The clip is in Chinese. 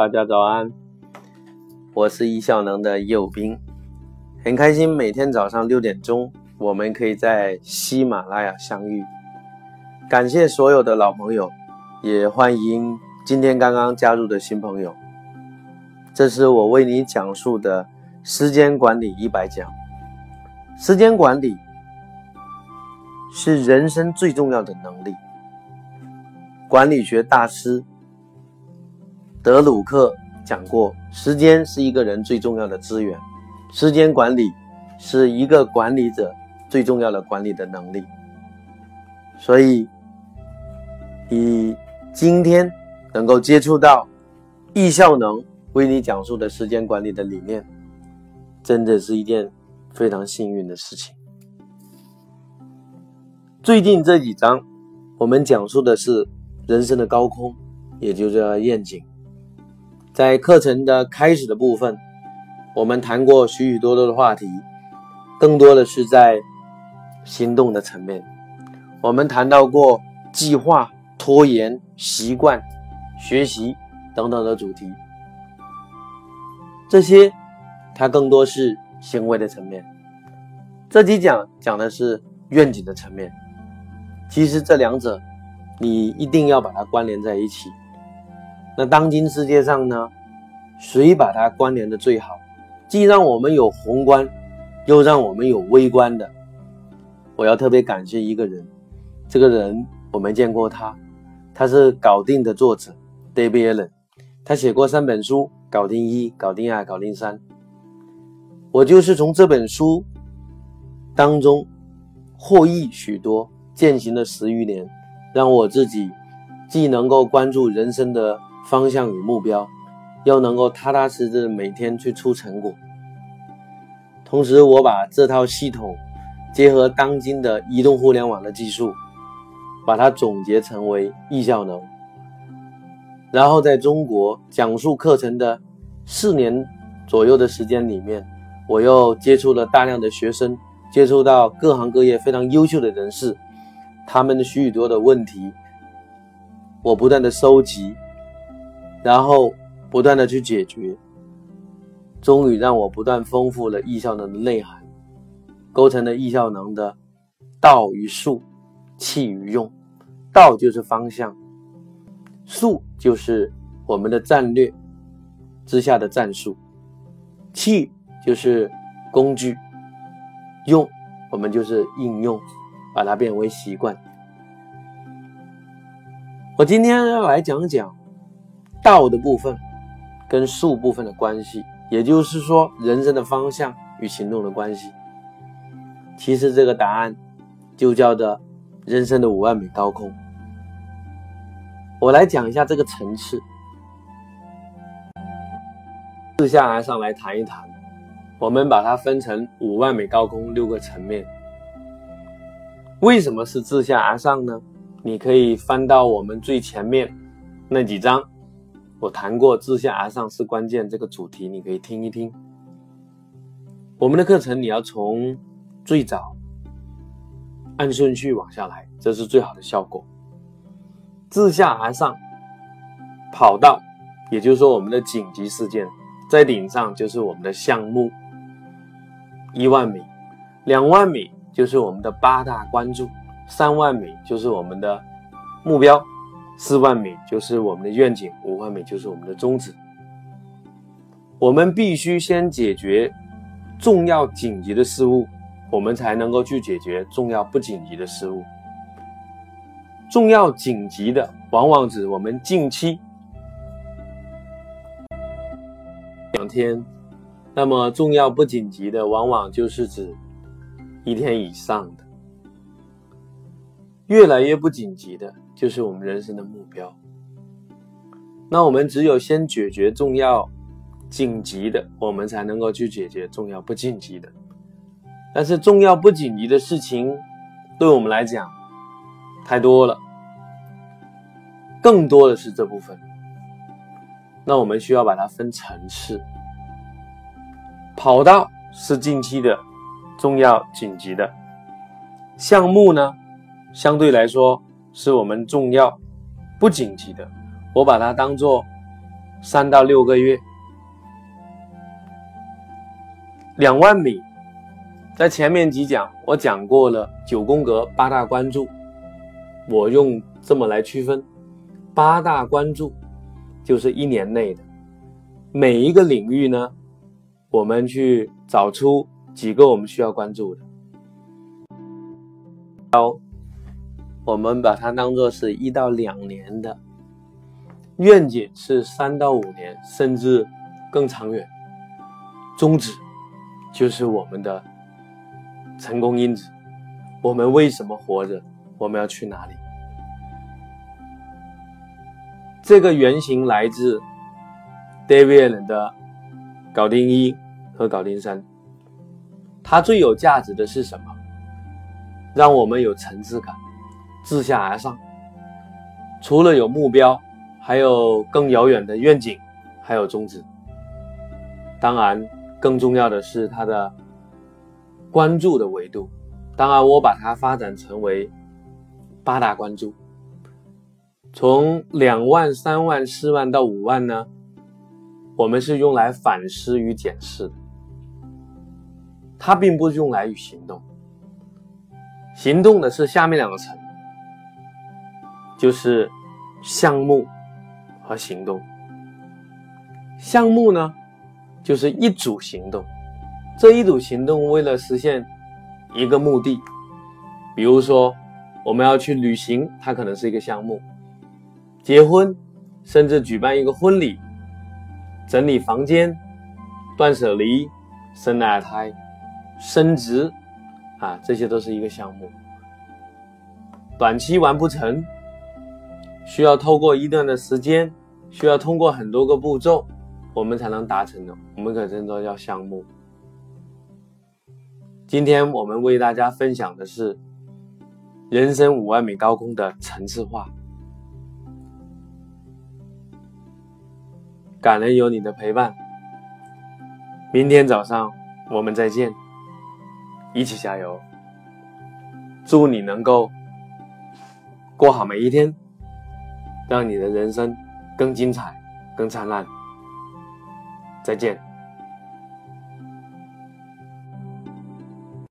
大家早安，我是易效能的右兵，很开心每天早上六点钟我们可以在喜马拉雅相遇。感谢所有的老朋友，也欢迎今天刚刚加入的新朋友。这是我为你讲述的时间管理一百讲。时间管理是人生最重要的能力。管理学大师德鲁克讲过，时间是一个人最重要的资源，时间管理是一个管理者最重要的管理的能力。所以，你今天能够接触到易效能。为你讲述的时间管理的理念，真的是一件非常幸运的事情。最近这几章，我们讲述的是人生的高空，也就是愿景。在课程的开始的部分，我们谈过许许多多的话题，更多的是在行动的层面。我们谈到过计划、拖延、习惯、学习等等的主题。这些，它更多是行为的层面。这几讲讲的是愿景的层面。其实这两者，你一定要把它关联在一起。那当今世界上呢，谁把它关联的最好？既让我们有宏观，又让我们有微观的。我要特别感谢一个人，这个人我没见过他，他是搞定的作者 David Allen，他写过三本书。搞定一，搞定二，搞定三。我就是从这本书当中获益许多，践行了十余年，让我自己既能够关注人生的方向与目标，又能够踏踏实实每天去出成果。同时，我把这套系统结合当今的移动互联网的技术，把它总结成为易效能。然后在中国讲述课程的四年左右的时间里面，我又接触了大量的学生，接触到各行各业非常优秀的人士，他们的许许多的问题，我不断的收集，然后不断的去解决，终于让我不断丰富了易效能的内涵，构成了易效能的道与术，气与用。道就是方向。术就是我们的战略之下的战术，气就是工具，用我们就是应用，把它变为习惯。我今天要来讲讲道的部分跟术部分的关系，也就是说人生的方向与行动的关系。其实这个答案就叫做人生的五万米高空。我来讲一下这个层次，自下而上来谈一谈。我们把它分成五万米高空六个层面。为什么是自下而上呢？你可以翻到我们最前面那几章，我谈过“自下而上是关键”这个主题，你可以听一听。我们的课程你要从最早按顺序往下来，这是最好的效果。自下而上跑道，也就是说我们的紧急事件，在顶上就是我们的项目，一万米、两万米就是我们的八大关注，三万米就是我们的目标，四万米就是我们的愿景，五万米就是我们的宗旨。我们必须先解决重要紧急的事物，我们才能够去解决重要不紧急的事物。重要紧急的，往往指我们近期两天；那么重要不紧急的，往往就是指一天以上的。越来越不紧急的，就是我们人生的目标。那我们只有先解决重要紧急的，我们才能够去解决重要不紧急的。但是重要不紧急的事情，对我们来讲，太多了，更多的是这部分。那我们需要把它分层次。跑道是近期的重要紧急的项目呢，相对来说是我们重要不紧急的。我把它当做三到六个月。两万米，在前面几讲我讲过了九宫格八大关注，我用这么来区分，八大关注就是一年内的每一个领域呢，我们去找出几个我们需要关注的。好，我们把它当做是一到两年的愿景，是三到五年，甚至更长远。宗旨。就是我们的成功因子。我们为什么活着？我们要去哪里？这个原型来自 David 的搞定一和搞定三。它最有价值的是什么？让我们有层次感，自下而上。除了有目标，还有更遥远的愿景，还有宗旨。当然。更重要的是它的关注的维度，当然我把它发展成为八大关注，从两万、三万、四万到五万呢，我们是用来反思与检视的，它并不是用来与行动，行动的是下面两个层，就是项目和行动，项目呢。就是一组行动，这一组行动为了实现一个目的，比如说我们要去旅行，它可能是一个项目；结婚，甚至举办一个婚礼、整理房间、断舍离、生二胎、升职，啊，这些都是一个项目。短期完不成，需要透过一段的时间，需要通过很多个步骤。我们才能达成的，我们可称作叫项目。今天我们为大家分享的是人生五万米高空的层次化。感恩有你的陪伴，明天早上我们再见，一起加油！祝你能够过好每一天，让你的人生更精彩、更灿烂。再见。